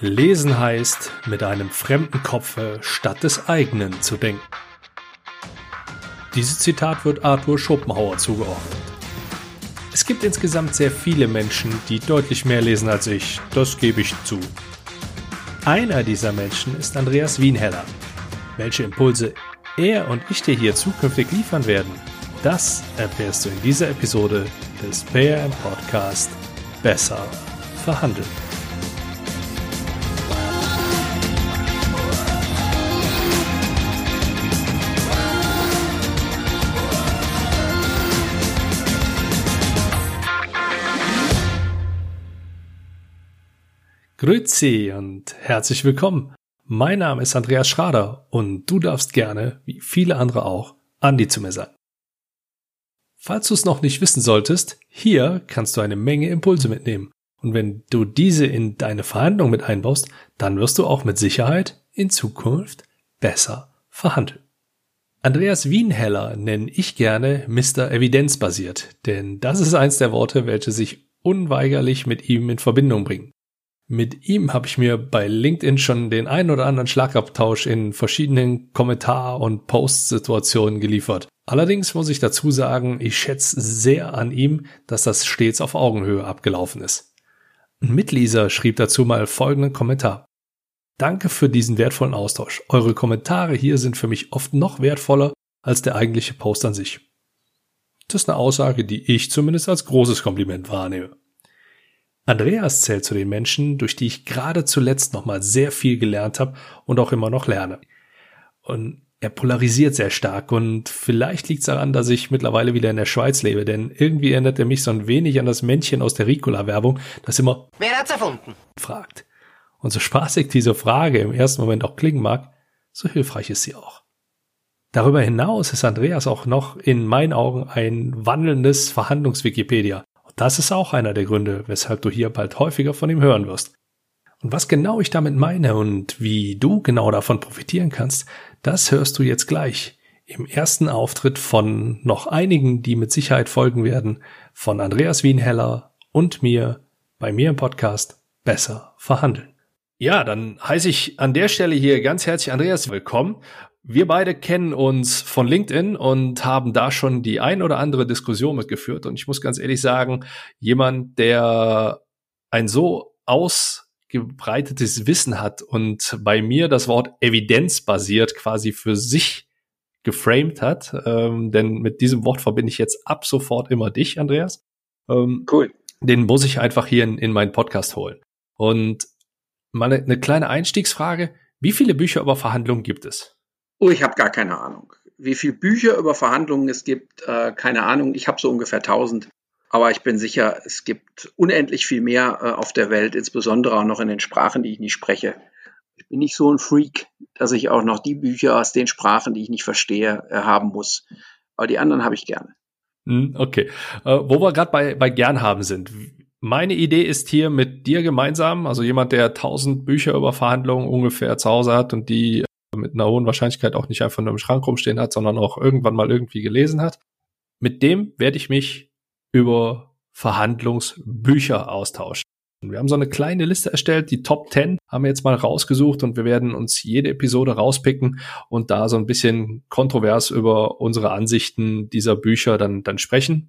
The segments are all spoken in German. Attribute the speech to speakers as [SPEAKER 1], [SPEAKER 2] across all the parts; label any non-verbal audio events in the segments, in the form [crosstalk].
[SPEAKER 1] Lesen heißt, mit einem fremden Kopfe statt des eigenen zu denken. Dieses Zitat wird Arthur Schopenhauer zugeordnet. Es gibt insgesamt sehr viele Menschen, die deutlich mehr lesen als ich, das gebe ich zu. Einer dieser Menschen ist Andreas Wienheller. Welche Impulse er und ich dir hier zukünftig liefern werden, das erfährst du in dieser Episode des PM Podcast Besser verhandeln. Grüezi und herzlich willkommen. Mein Name ist Andreas Schrader und du darfst gerne, wie viele andere auch, Andi zu mir sein. Falls du es noch nicht wissen solltest, hier kannst du eine Menge Impulse mitnehmen. Und wenn du diese in deine Verhandlung mit einbaust, dann wirst du auch mit Sicherheit in Zukunft besser verhandeln. Andreas Wienheller nenne ich gerne Mr. Evidenzbasiert, denn das ist eins der Worte, welche sich unweigerlich mit ihm in Verbindung bringen. Mit ihm habe ich mir bei LinkedIn schon den ein oder anderen Schlagabtausch in verschiedenen Kommentar- und Post-Situationen geliefert. Allerdings muss ich dazu sagen, ich schätze sehr an ihm, dass das stets auf Augenhöhe abgelaufen ist. Ein Mitleser schrieb dazu mal folgenden Kommentar. Danke für diesen wertvollen Austausch. Eure Kommentare hier sind für mich oft noch wertvoller als der eigentliche Post an sich. Das ist eine Aussage, die ich zumindest als großes Kompliment wahrnehme. Andreas zählt zu den Menschen, durch die ich gerade zuletzt nochmal sehr viel gelernt habe und auch immer noch lerne. Und er polarisiert sehr stark und vielleicht liegt es daran, dass ich mittlerweile wieder in der Schweiz lebe, denn irgendwie erinnert er mich so ein wenig an das Männchen aus der Ricola-Werbung, das immer
[SPEAKER 2] Wer hat's erfunden?
[SPEAKER 1] fragt. Und so spaßig diese Frage im ersten Moment auch klingen mag, so hilfreich ist sie auch. Darüber hinaus ist Andreas auch noch in meinen Augen ein wandelndes Verhandlungswikipedia. Das ist auch einer der Gründe, weshalb du hier bald häufiger von ihm hören wirst. Und was genau ich damit meine und wie du genau davon profitieren kannst, das hörst du jetzt gleich im ersten Auftritt von noch einigen, die mit Sicherheit folgen werden, von Andreas Wienheller und mir bei mir im Podcast Besser verhandeln. Ja, dann heiße ich an der Stelle hier ganz herzlich Andreas willkommen wir beide kennen uns von LinkedIn und haben da schon die ein oder andere Diskussion mitgeführt. Und ich muss ganz ehrlich sagen, jemand, der ein so ausgebreitetes Wissen hat und bei mir das Wort evidenzbasiert quasi für sich geframed hat, ähm, denn mit diesem Wort verbinde ich jetzt ab sofort immer dich, Andreas. Ähm, cool. Den muss ich einfach hier in, in meinen Podcast holen. Und mal eine, eine kleine Einstiegsfrage. Wie viele Bücher über Verhandlungen gibt es?
[SPEAKER 2] Oh, ich habe gar keine Ahnung. Wie viele Bücher über Verhandlungen es gibt, äh, keine Ahnung. Ich habe so ungefähr 1000. Aber ich bin sicher, es gibt unendlich viel mehr äh, auf der Welt, insbesondere auch noch in den Sprachen, die ich nicht spreche. Ich bin nicht so ein Freak, dass ich auch noch die Bücher aus den Sprachen, die ich nicht verstehe, äh, haben muss. Aber die anderen habe ich gerne.
[SPEAKER 1] Hm, okay. Wo wir gerade bei, bei gern haben sind. Meine Idee ist hier mit dir gemeinsam, also jemand, der 1000 Bücher über Verhandlungen ungefähr zu Hause hat und die mit einer hohen Wahrscheinlichkeit auch nicht einfach nur im Schrank rumstehen hat, sondern auch irgendwann mal irgendwie gelesen hat. Mit dem werde ich mich über Verhandlungsbücher austauschen. Wir haben so eine kleine Liste erstellt, die Top 10 haben wir jetzt mal rausgesucht und wir werden uns jede Episode rauspicken und da so ein bisschen kontrovers über unsere Ansichten dieser Bücher dann, dann sprechen.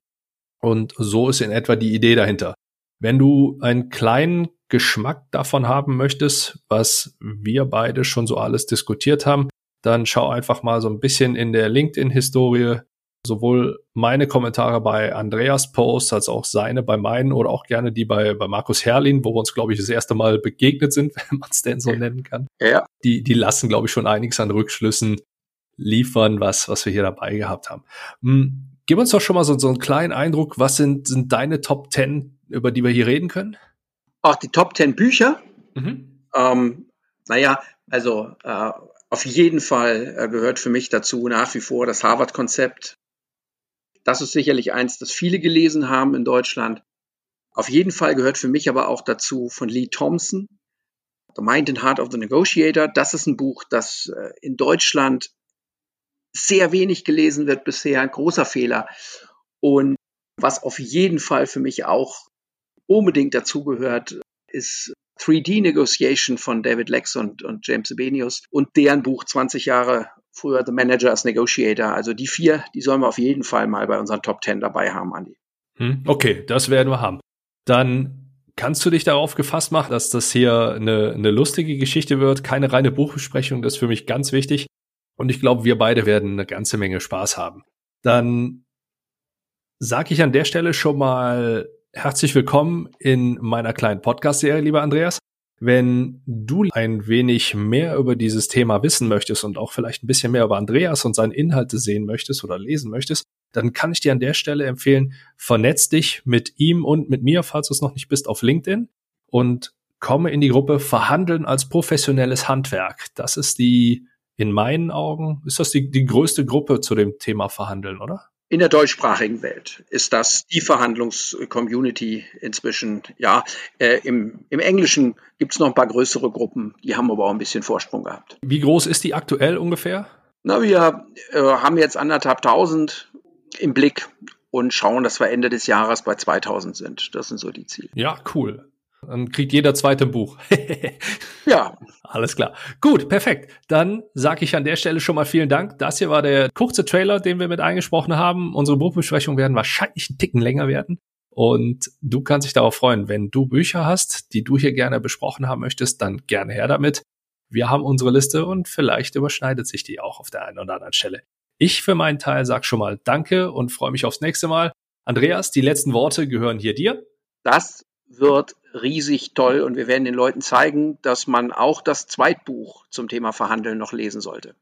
[SPEAKER 1] Und so ist in etwa die Idee dahinter. Wenn du einen kleinen Geschmack davon haben möchtest, was wir beide schon so alles diskutiert haben, dann schau einfach mal so ein bisschen in der LinkedIn-Historie sowohl meine Kommentare bei Andreas Posts als auch seine bei meinen oder auch gerne die bei, bei Markus Herrlin, wo wir uns, glaube ich, das erste Mal begegnet sind, [laughs] wenn man es denn so nennen kann. Ja. Die, die lassen, glaube ich, schon einiges an Rückschlüssen liefern, was, was wir hier dabei gehabt haben. Hm, gib uns doch schon mal so, so einen kleinen Eindruck, was sind, sind deine Top 10, über die wir hier reden können?
[SPEAKER 2] Auch die Top 10 Bücher. Mhm. Ähm, naja, also äh, auf jeden Fall äh, gehört für mich dazu nach wie vor das Harvard-Konzept. Das ist sicherlich eins, das viele gelesen haben in Deutschland. Auf jeden Fall gehört für mich aber auch dazu von Lee Thompson, The Mind and Heart of the Negotiator. Das ist ein Buch, das äh, in Deutschland sehr wenig gelesen wird bisher. Ein großer Fehler. Und was auf jeden Fall für mich auch unbedingt dazugehört, ist 3D Negotiation von David Lex und, und James Ebenius und deren Buch 20 Jahre früher The Manager as Negotiator. Also die vier, die sollen wir auf jeden Fall mal bei unseren Top 10 dabei haben, Andi.
[SPEAKER 1] Hm, okay, das werden wir haben. Dann kannst du dich darauf gefasst machen, dass das hier eine, eine lustige Geschichte wird, keine reine Buchbesprechung, das ist für mich ganz wichtig. Und ich glaube, wir beide werden eine ganze Menge Spaß haben. Dann sage ich an der Stelle schon mal herzlich willkommen in meiner kleinen Podcast-Serie, lieber Andreas. Wenn du ein wenig mehr über dieses Thema wissen möchtest und auch vielleicht ein bisschen mehr über Andreas und seine Inhalte sehen möchtest oder lesen möchtest, dann kann ich dir an der Stelle empfehlen, vernetz dich mit ihm und mit mir, falls du es noch nicht bist, auf LinkedIn und komme in die Gruppe Verhandeln als professionelles Handwerk. Das ist die, in meinen Augen, ist das die, die größte Gruppe zu dem Thema Verhandeln, oder?
[SPEAKER 2] In der deutschsprachigen Welt ist das die Verhandlungscommunity inzwischen. Ja, äh, im, im Englischen gibt es noch ein paar größere Gruppen, die haben aber auch ein bisschen Vorsprung gehabt.
[SPEAKER 1] Wie groß ist die aktuell ungefähr?
[SPEAKER 2] Na, wir äh, haben jetzt anderthalb tausend im Blick und schauen, dass wir Ende des Jahres bei 2000 sind. Das sind so die Ziele.
[SPEAKER 1] Ja, cool. Dann kriegt jeder zweite Buch. [laughs]
[SPEAKER 2] ja.
[SPEAKER 1] Alles klar. Gut, perfekt. Dann sage ich an der Stelle schon mal vielen Dank. Das hier war der kurze Trailer, den wir mit eingesprochen haben. Unsere Buchbesprechungen werden wahrscheinlich einen Ticken länger werden. Und du kannst dich darauf freuen, wenn du Bücher hast, die du hier gerne besprochen haben möchtest, dann gerne her damit. Wir haben unsere Liste und vielleicht überschneidet sich die auch auf der einen oder anderen Stelle. Ich für meinen Teil sag schon mal Danke und freue mich aufs nächste Mal. Andreas, die letzten Worte gehören hier dir.
[SPEAKER 2] Das wird riesig toll und wir werden den Leuten zeigen, dass man auch das Zweitbuch zum Thema Verhandeln noch lesen sollte.